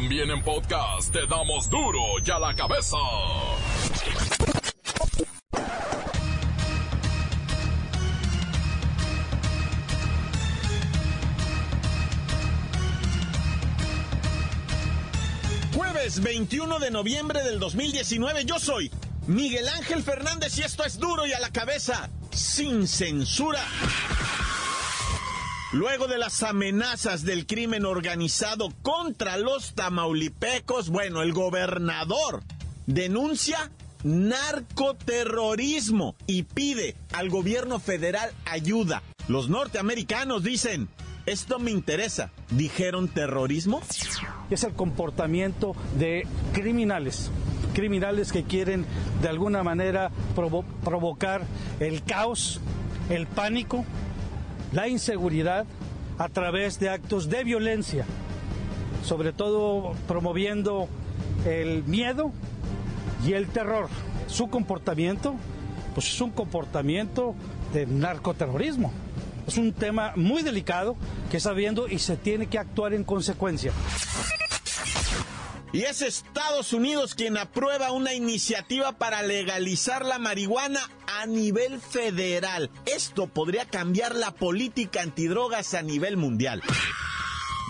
También en podcast te damos duro y a la cabeza. Jueves 21 de noviembre del 2019, yo soy Miguel Ángel Fernández y esto es duro y a la cabeza, sin censura. Luego de las amenazas del crimen organizado contra los tamaulipecos, bueno, el gobernador denuncia narcoterrorismo y pide al gobierno federal ayuda. Los norteamericanos dicen, esto me interesa. ¿Dijeron terrorismo? Es el comportamiento de criminales criminales que quieren de alguna manera provocar el caos, el pánico, la inseguridad a través de actos de violencia, sobre todo promoviendo el miedo y el terror. Su comportamiento, pues es un comportamiento de narcoterrorismo. Es un tema muy delicado que está viendo y se tiene que actuar en consecuencia. Y es Estados Unidos quien aprueba una iniciativa para legalizar la marihuana a nivel federal. Esto podría cambiar la política antidrogas a nivel mundial.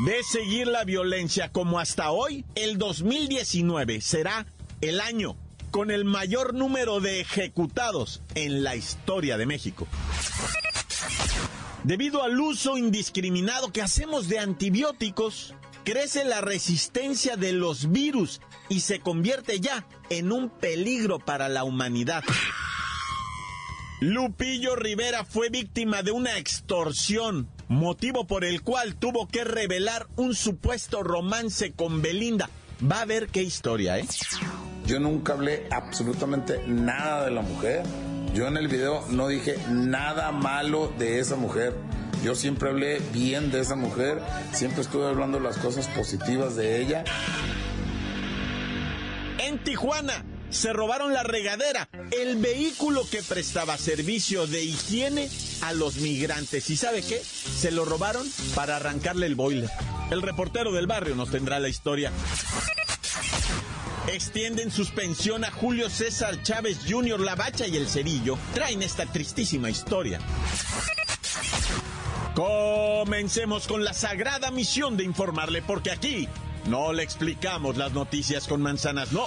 De seguir la violencia como hasta hoy, el 2019 será el año con el mayor número de ejecutados en la historia de México. Debido al uso indiscriminado que hacemos de antibióticos, crece la resistencia de los virus y se convierte ya en un peligro para la humanidad. Lupillo Rivera fue víctima de una extorsión, motivo por el cual tuvo que revelar un supuesto romance con Belinda. Va a ver qué historia, ¿eh? Yo nunca hablé absolutamente nada de la mujer. Yo en el video no dije nada malo de esa mujer. Yo siempre hablé bien de esa mujer, siempre estuve hablando las cosas positivas de ella. En Tijuana se robaron la regadera, el vehículo que prestaba servicio de higiene a los migrantes. ¿Y sabe qué? Se lo robaron para arrancarle el boiler. El reportero del barrio nos tendrá la historia. Extienden suspensión a Julio César Chávez Jr., La Bacha y el Cerillo. Traen esta tristísima historia. Comencemos con la sagrada misión de informarle, porque aquí no le explicamos las noticias con manzanas, no.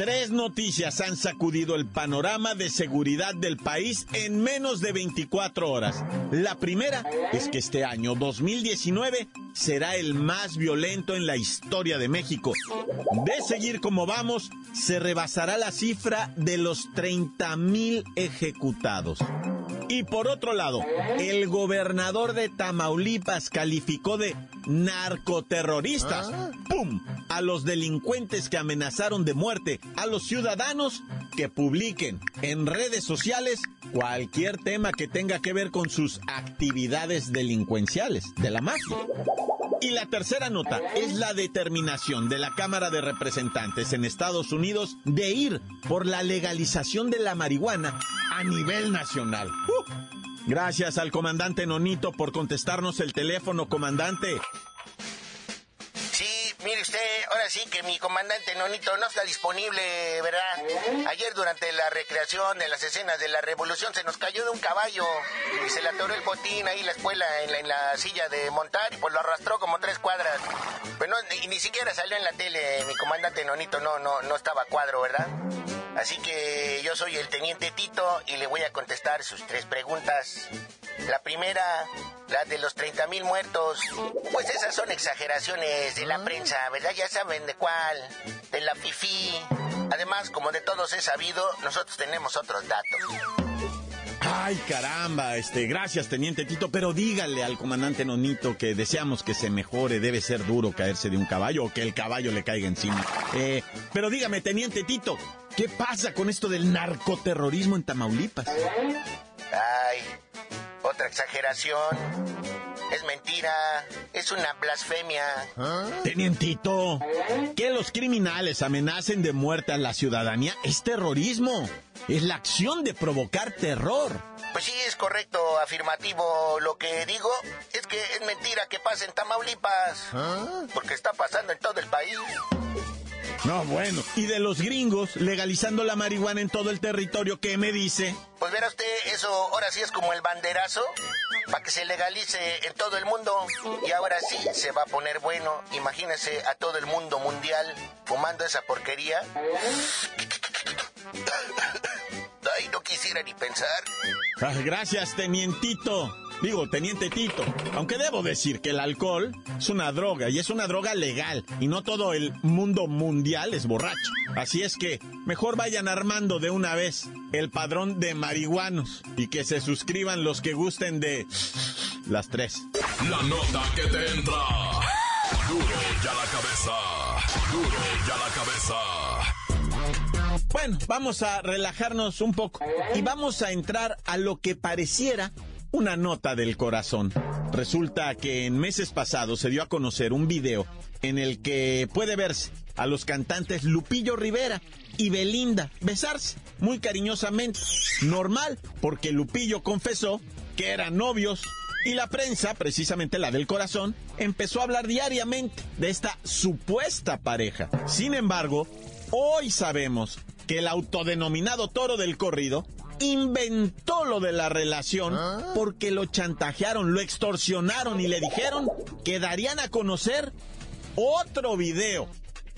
Tres noticias han sacudido el panorama de seguridad del país en menos de 24 horas. La primera es que este año 2019 será el más violento en la historia de México. De seguir como vamos, se rebasará la cifra de los 30 mil ejecutados. Y por otro lado, el gobernador de Tamaulipas calificó de narcoterroristas, ah. ¡pum!, a los delincuentes que amenazaron de muerte a los ciudadanos que publiquen en redes sociales cualquier tema que tenga que ver con sus actividades delincuenciales de la mafia. Y la tercera nota es la determinación de la Cámara de Representantes en Estados Unidos de ir por la legalización de la marihuana a nivel nacional. Uh, gracias al comandante Nonito por contestarnos el teléfono, comandante. Sí que mi comandante Nonito no está disponible, ¿verdad? Ayer durante la recreación de las escenas de la revolución se nos cayó de un caballo y se le atoró el botín ahí la escuela en la, silla de montar y pues lo arrastró como tres cuadras. Pero y ni siquiera salió en la tele, mi comandante Nonito no, no, no estaba cuadro, ¿verdad? Así que yo soy el teniente Tito y le voy a contestar sus tres preguntas. La primera, la de los 30 mil muertos. Pues esas son exageraciones de la prensa, ¿verdad? Ya saben de cuál. De la FIFI. Además, como de todos he sabido, nosotros tenemos otros datos. Ay, caramba, este, gracias, teniente Tito, pero dígale al comandante Nonito que deseamos que se mejore, debe ser duro caerse de un caballo o que el caballo le caiga encima. Eh, pero dígame, teniente Tito, ¿qué pasa con esto del narcoterrorismo en Tamaulipas? Ay, exageración. Es mentira, es una blasfemia. Tenientito, que los criminales amenacen de muerte a la ciudadanía es terrorismo. Es la acción de provocar terror. Pues sí, es correcto, afirmativo. Lo que digo es que es mentira que pase en Tamaulipas. Porque está pasando en todo el país. No, bueno. ¿Y de los gringos legalizando la marihuana en todo el territorio? ¿Qué me dice? Pues verá usted, eso ahora sí es como el banderazo para que se legalice en todo el mundo. Y ahora sí se va a poner bueno. Imagínese a todo el mundo mundial fumando esa porquería. Ay, no quisiera ni pensar. Ah, gracias, tenientito. Digo, teniente Tito, aunque debo decir que el alcohol es una droga y es una droga legal y no todo el mundo mundial es borracho. Así es que mejor vayan armando de una vez el padrón de marihuanos y que se suscriban los que gusten de las tres. La nota que te entra. Duro ya la cabeza. Duro ya la cabeza. Bueno, vamos a relajarnos un poco y vamos a entrar a lo que pareciera una nota del corazón. Resulta que en meses pasados se dio a conocer un video en el que puede verse a los cantantes Lupillo Rivera y Belinda besarse muy cariñosamente. Normal, porque Lupillo confesó que eran novios y la prensa, precisamente la del corazón, empezó a hablar diariamente de esta supuesta pareja. Sin embargo, hoy sabemos que el autodenominado toro del corrido inventó lo de la relación porque lo chantajearon, lo extorsionaron y le dijeron que darían a conocer otro video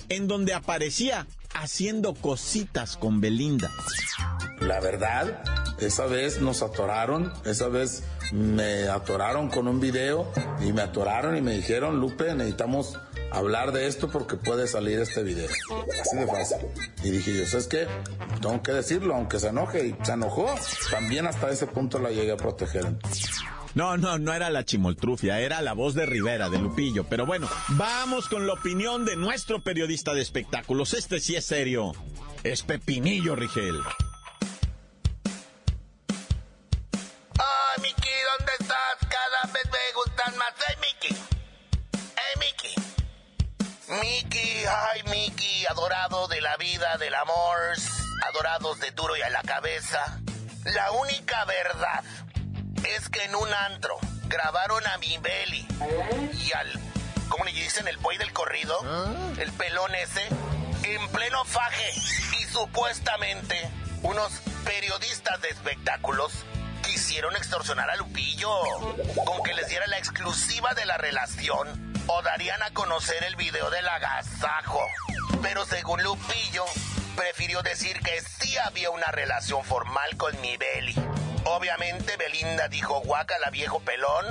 en donde aparecía haciendo cositas con Belinda. La verdad, esa vez nos atoraron, esa vez me atoraron con un video y me atoraron y me dijeron, Lupe, necesitamos hablar de esto porque puede salir este video. Así de fácil. Y dije yo, ¿sabes qué? Tengo que decirlo, aunque se enoje. Y se enojó. También hasta ese punto la llegué a proteger. No, no, no era la chimoltrufia, era la voz de Rivera, de Lupillo. Pero bueno, vamos con la opinión de nuestro periodista de espectáculos. Este sí es serio. Es Pepinillo Rigel. Adorado de la vida, del amor, adorados de duro y a la cabeza. La única verdad es que en un antro grabaron a mi Belly y al, ¿cómo le dicen? El boy del corrido, el pelón ese, en pleno faje. Y supuestamente unos periodistas de espectáculos quisieron extorsionar a Lupillo con que les diera la exclusiva de la relación o darían a conocer el video del agasajo. Pero según Lupillo, prefirió decir que sí había una relación formal con mi Beli. Obviamente Belinda dijo guácala viejo pelón,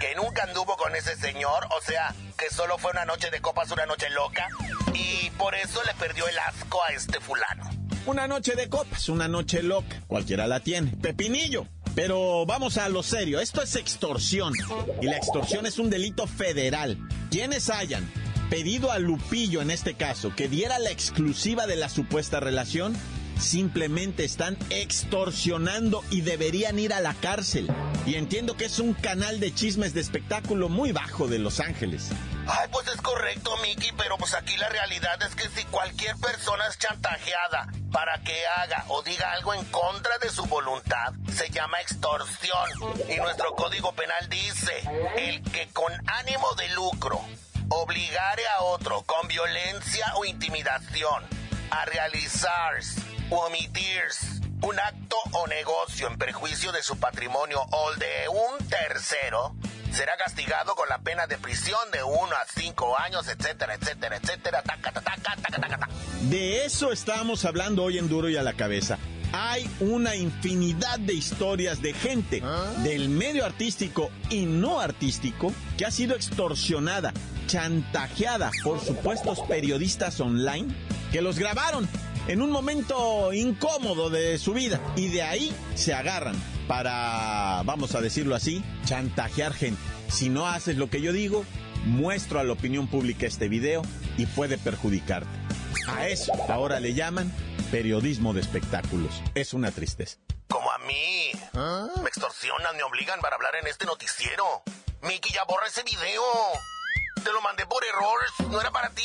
que nunca anduvo con ese señor, o sea, que solo fue una noche de copas, una noche loca, y por eso le perdió el asco a este fulano. Una noche de copas, una noche loca, cualquiera la tiene. Pepinillo. Pero vamos a lo serio, esto es extorsión y la extorsión es un delito federal. Quienes hayan pedido a Lupillo en este caso que diera la exclusiva de la supuesta relación, simplemente están extorsionando y deberían ir a la cárcel. Y entiendo que es un canal de chismes de espectáculo muy bajo de Los Ángeles. Ay, pues es correcto, Mickey, pero pues aquí la realidad es que si cualquier persona es chantajeada para que haga o diga algo en contra de su voluntad, se llama extorsión. Y nuestro código penal dice, el que con ánimo de lucro obligare a otro con violencia o intimidación a realizar omitir un acto o negocio en perjuicio de su patrimonio o de un tercero, será castigado con la pena de prisión de 1 a 5 años, etcétera, etcétera, etcétera. Taca, taca, taca, taca, De eso estábamos hablando hoy en Duro y a la cabeza. Hay una infinidad de historias de gente del medio artístico y no artístico que ha sido extorsionada, chantajeada por supuestos periodistas online que los grabaron en un momento incómodo de su vida y de ahí se agarran para, vamos a decirlo así, chantajear gente. Si no haces lo que yo digo, muestro a la opinión pública este video y puede perjudicarte. A eso ahora le llaman periodismo de espectáculos. Es una tristeza. Como a mí. Me extorsionan, me obligan para hablar en este noticiero. Mickey, ya borra ese video. Te lo mandé por error, no era para ti.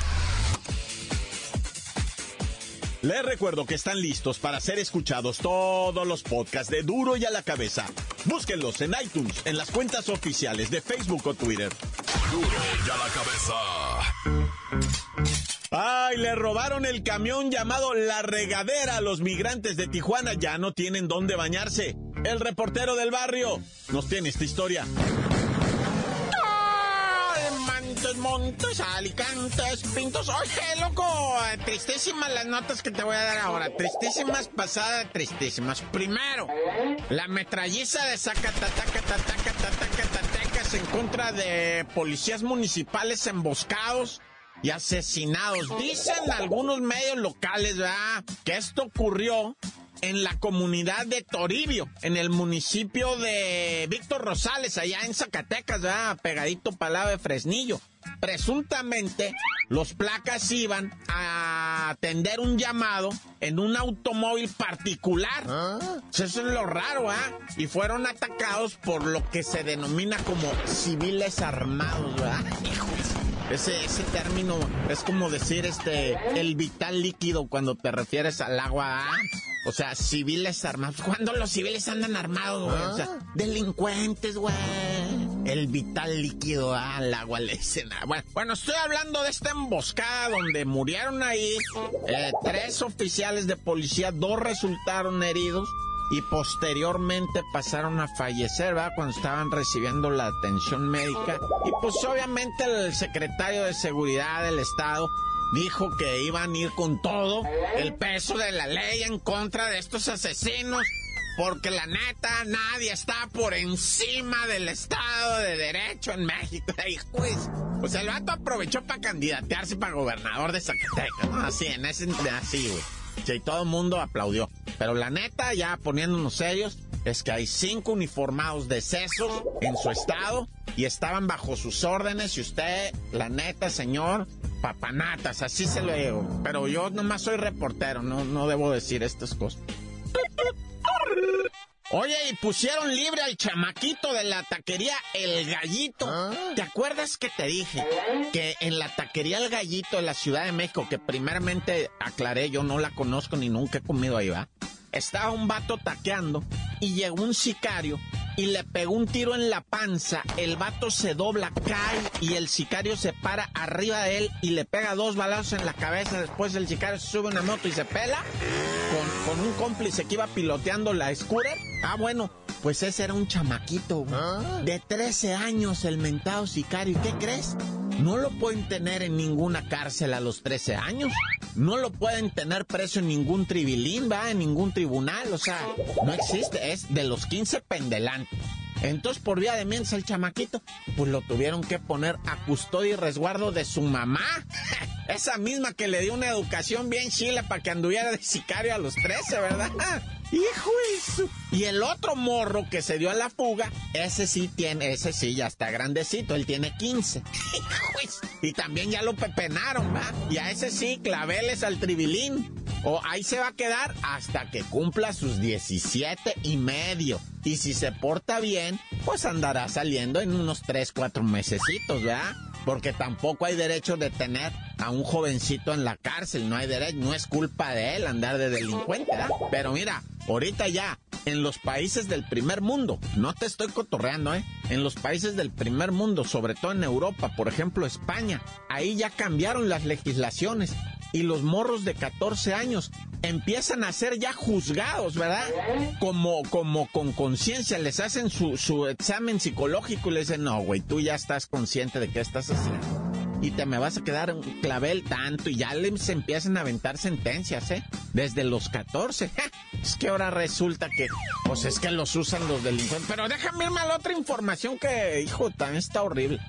Les recuerdo que están listos para ser escuchados todos los podcasts de Duro y a la cabeza. Búsquenlos en iTunes, en las cuentas oficiales de Facebook o Twitter. Duro y a la cabeza. Ay, le robaron el camión llamado La Regadera a los migrantes de Tijuana. Ya no tienen dónde bañarse. El reportero del barrio nos tiene esta historia. Montes, montes, alicantes, pintos. Oye, loco, tristísimas las notas que te voy a dar ahora. Tristísimas, pasadas, tristísimas. Primero, la metralliza de Zacatataca, en contra de policías municipales emboscados y asesinados. Dicen algunos medios locales, ¿verdad? Que esto ocurrió en la comunidad de Toribio, en el municipio de Víctor Rosales, allá en Zacatecas, ¿verdad? Pegadito para de Fresnillo. Presuntamente, los placas iban a atender un llamado en un automóvil particular. Eso es lo raro, ¿ah? Y fueron atacados por lo que se denomina como civiles armados, ¿verdad? Ese, ese término es como decir este el vital líquido cuando te refieres al agua. ¿ah? O sea, civiles armados. ¿Cuándo los civiles andan armados, güey? O sea, delincuentes, güey. El vital líquido ¿ah? al agua le dicen. Bueno, bueno, estoy hablando de esta emboscada donde murieron ahí eh, tres oficiales de policía, dos resultaron heridos y posteriormente pasaron a fallecer, ¿verdad? Cuando estaban recibiendo la atención médica. Y pues obviamente el secretario de Seguridad del Estado dijo que iban a ir con todo el peso de la ley en contra de estos asesinos. Porque la neta, nadie está por encima del Estado de Derecho en México. Pues, o sea, el vato aprovechó para candidatearse para gobernador de Zacatecas, ¿no? Así, en ese, así, güey. Sí, todo el mundo aplaudió. Pero la neta, ya poniéndonos serios, es que hay cinco uniformados decesos en su estado y estaban bajo sus órdenes y usted, la neta, señor, papanatas, así se lo digo. Pero yo nomás soy reportero, no, no debo decir estas cosas. Oye, y pusieron libre al chamaquito de la taquería El Gallito. ¿Ah? ¿Te acuerdas que te dije que en la taquería El Gallito de la Ciudad de México, que primeramente aclaré, yo no la conozco ni nunca he comido ahí, va? Estaba un vato taqueando y llegó un sicario y le pegó un tiro en la panza. El vato se dobla, cae y el sicario se para arriba de él y le pega dos balazos en la cabeza. Después el sicario se sube a una moto y se pela con, con un cómplice que iba piloteando la scooter. Ah, bueno, pues ese era un chamaquito, ¿Ah? De 13 años, el mentado sicario. ¿Y qué crees? No lo pueden tener en ninguna cárcel a los 13 años. No lo pueden tener preso en ningún tribilín, va, en ningún tribunal. O sea, no existe. Es de los 15 pendelantes. Entonces, por vía de mientras el chamaquito, pues lo tuvieron que poner a custodia y resguardo de su mamá. Esa misma que le dio una educación bien chila para que anduviera de sicario a los 13, ¿verdad? Hijo eso. Y el otro morro que se dio a la fuga, ese sí tiene, ese sí ya está grandecito, él tiene 15. Hijo Y también ya lo pepenaron, ¿va? Y a ese sí, claveles al tribilín. O ahí se va a quedar hasta que cumpla sus 17 y medio. Y si se porta bien, pues andará saliendo en unos 3, 4 mesecitos, ¿verdad? Porque tampoco hay derecho de tener a un jovencito en la cárcel, no hay derecho, no es culpa de él andar de delincuente, ¿verdad? Pero mira, ahorita ya, en los países del primer mundo, no te estoy cotorreando, ¿eh? En los países del primer mundo, sobre todo en Europa, por ejemplo España, ahí ya cambiaron las legislaciones y los morros de 14 años empiezan a ser ya juzgados, ¿verdad? Como, como con conciencia, les hacen su, su, examen psicológico y les dicen, no, güey, tú ya estás consciente de qué estás haciendo. Y te me vas a quedar un clavel tanto y ya les empiezan a aventar sentencias, ¿eh? Desde los 14. Es que ahora resulta que, pues es que los usan los delincuentes. Pero déjame irme a la otra información que, hijo, también está horrible.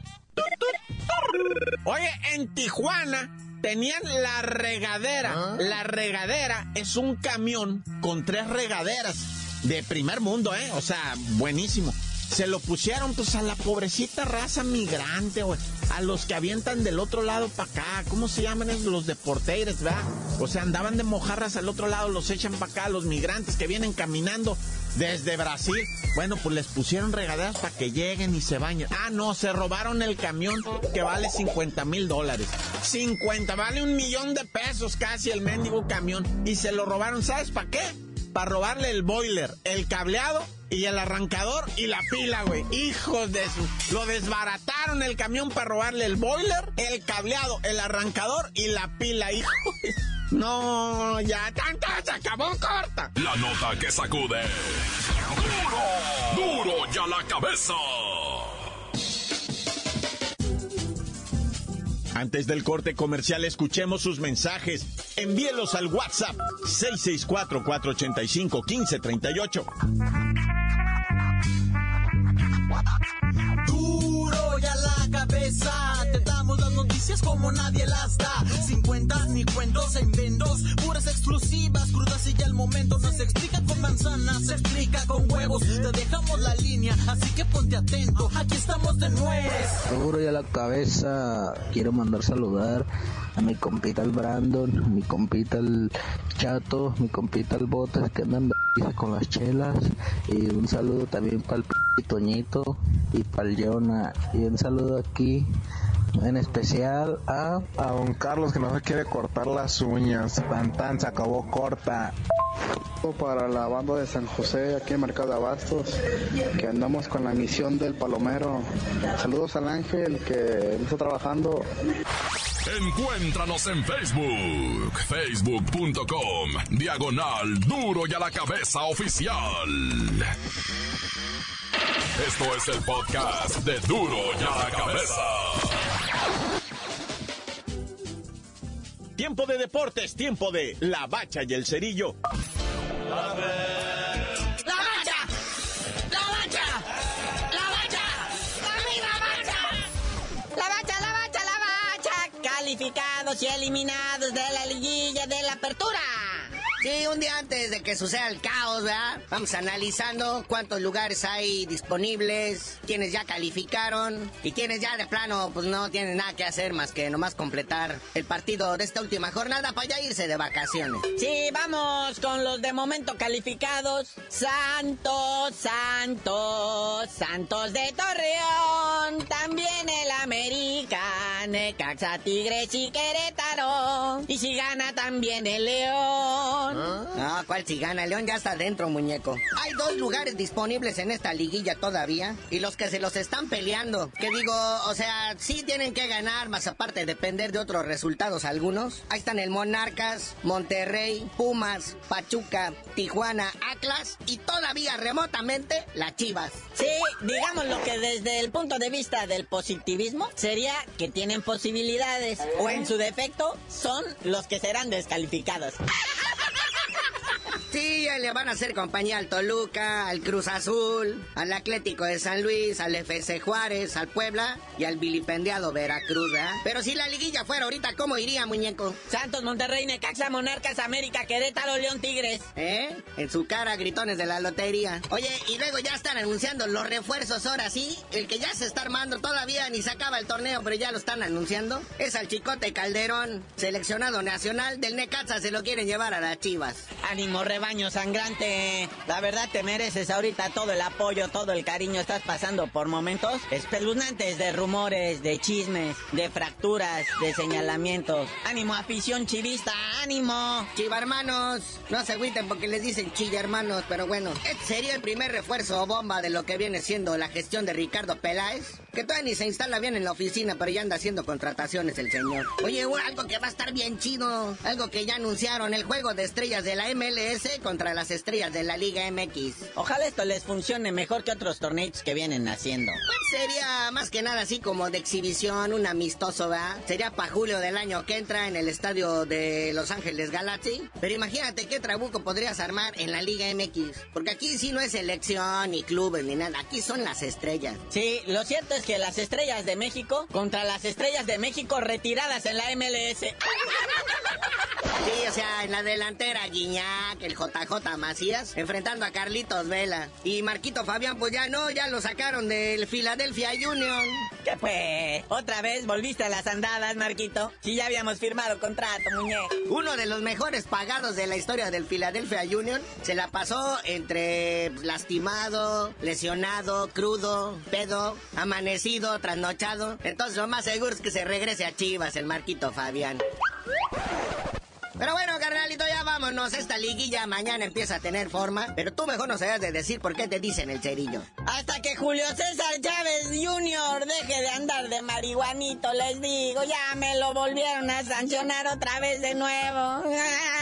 Oye, en Tijuana tenían la regadera. ¿Ah? La regadera es un camión con tres regaderas de primer mundo, ¿eh? O sea, buenísimo. Se lo pusieron pues a la pobrecita raza migrante, güey. A los que avientan del otro lado para acá. ¿Cómo se llaman esos? Los deporteires, ¿verdad? O sea, andaban de mojarras al otro lado, los echan para acá, los migrantes que vienen caminando desde Brasil. Bueno, pues les pusieron regaderas para que lleguen y se bañen. Ah, no, se robaron el camión que vale 50 mil dólares. 50, vale un millón de pesos casi el mendigo camión. Y se lo robaron, ¿sabes para qué? Para robarle el boiler, el cableado y el arrancador y la pila, güey. Hijos de su. Lo desbarataron el camión para robarle el boiler, el cableado, el arrancador y la pila, hijo. No, ya tanto se acabó corta. La nota que sacude. ¡Duro! ¡Duro ya la cabeza! Antes del corte comercial, escuchemos sus mensajes. Envíelos al WhatsApp 664-485-1538. Noticias como nadie las da. Sin cuentas ni cuentos en vendos, puras exclusivas, crudas y ya el momento. No se explica con manzanas, se explica con huevos. Te dejamos la línea, así que ponte atento, aquí estamos de nuez. Duro y a la cabeza, quiero mandar saludar a mi compita el Brandon, mi compita el Chato, mi compita el Botas que andan con las chelas y un saludo también para el Toñito y para el Jonah y un saludo aquí en especial a A don Carlos que no se quiere cortar las uñas. Tan tan se acabó corta. Para la banda de San José aquí en Mercado de Abastos, que andamos con la misión del Palomero. Saludos al Ángel que está trabajando. Encuéntranos en Facebook, facebook.com, diagonal duro y a la cabeza oficial. Esto es el podcast de duro y a la cabeza. Tiempo de deportes, tiempo de la bacha y el cerillo. ¡La bacha! ¡La bacha! ¡La bacha! ¡La bacha! La bacha, la bacha, la bacha. Calificados y eliminados de la liguilla de la apertura. Sí, un día antes de que suceda el caos, ¿verdad? Vamos analizando cuántos lugares hay disponibles, quienes ya calificaron y quienes ya de plano pues no tienen nada que hacer más que nomás completar el partido de esta última jornada para ya irse de vacaciones. Sí, vamos con los de momento calificados. Santos, Santos, Santos de Torreón. También el América, Necaxa, Tigres y Querétaro. Y si gana también el León. No, ¿cuál si gana? León ya está dentro, muñeco. Hay dos lugares disponibles en esta liguilla todavía. Y los que se los están peleando. Que digo, o sea, sí tienen que ganar, más aparte depender de otros resultados algunos. Ahí están el Monarcas, Monterrey, Pumas, Pachuca, Tijuana, Atlas y todavía remotamente las Chivas. Sí, digamos lo que desde el punto de vista del positivismo sería que tienen posibilidades o en su defecto son los que serán descalificados. Sí, le van a hacer compañía al Toluca, al Cruz Azul, al Atlético de San Luis, al FC Juárez, al Puebla y al vilipendiado Veracruz, ¿verdad? Pero si la liguilla fuera ahorita, ¿cómo iría, muñeco? Santos, Monterrey, Necaxa, Monarcas, América, Querétaro, León, Tigres. ¿Eh? En su cara, gritones de la lotería. Oye, y luego ya están anunciando los refuerzos ahora sí. El que ya se está armando todavía ni se acaba el torneo, pero ya lo están anunciando. Es al Chicote Calderón, seleccionado nacional del Necaxa, se lo quieren llevar a las chivas. Ánimo, rebaño sangrante. La verdad te mereces ahorita todo el apoyo, todo el cariño. Estás pasando por momentos espeluznantes de rumores, de chismes, de fracturas, de señalamientos. Ánimo, afición chivista, ánimo. Chiva hermanos, no se agüiten porque les dicen chilla hermanos, pero bueno, este sería el primer refuerzo bomba de lo que viene siendo la gestión de Ricardo Peláez. Que todavía ni se instala bien en la oficina, pero ya anda haciendo contrataciones el señor. Oye, algo que va a estar bien chido. Algo que ya anunciaron, el juego de estrellas de la MLS contra las estrellas de la Liga MX. Ojalá esto les funcione mejor que otros torneos que vienen haciendo. Pues sería más que nada así como de exhibición, un amistoso, ¿verdad? Sería para julio del año que entra en el estadio de Los Ángeles Galaxy. Pero imagínate qué trabuco podrías armar en la Liga MX. Porque aquí sí no es selección, ni clubes, ni nada. Aquí son las estrellas. Sí, lo cierto es que las estrellas de México contra las estrellas de México retiradas en la MLS. Sí, o sea, en la delantera Guiñac, el JJ Macías, enfrentando a Carlitos Vela. Y Marquito Fabián, pues ya no, ya lo sacaron del Philadelphia Union. ¿Qué fue? ¿Otra vez volviste a las andadas, Marquito? Si ya habíamos firmado contrato, muñeco. Uno de los mejores pagados de la historia del Philadelphia Union se la pasó entre lastimado, lesionado, crudo, pedo, amanecido, trasnochado. Entonces lo más seguro es que se regrese a Chivas el Marquito Fabián. Pero bueno, carnalito, ya vámonos. Esta liguilla mañana empieza a tener forma. Pero tú mejor no sabes de decir por qué te dicen el cerillo. Hasta que Julio César Chávez Jr. deje de andar de marihuanito, les digo. Ya me lo volvieron a sancionar otra vez de nuevo.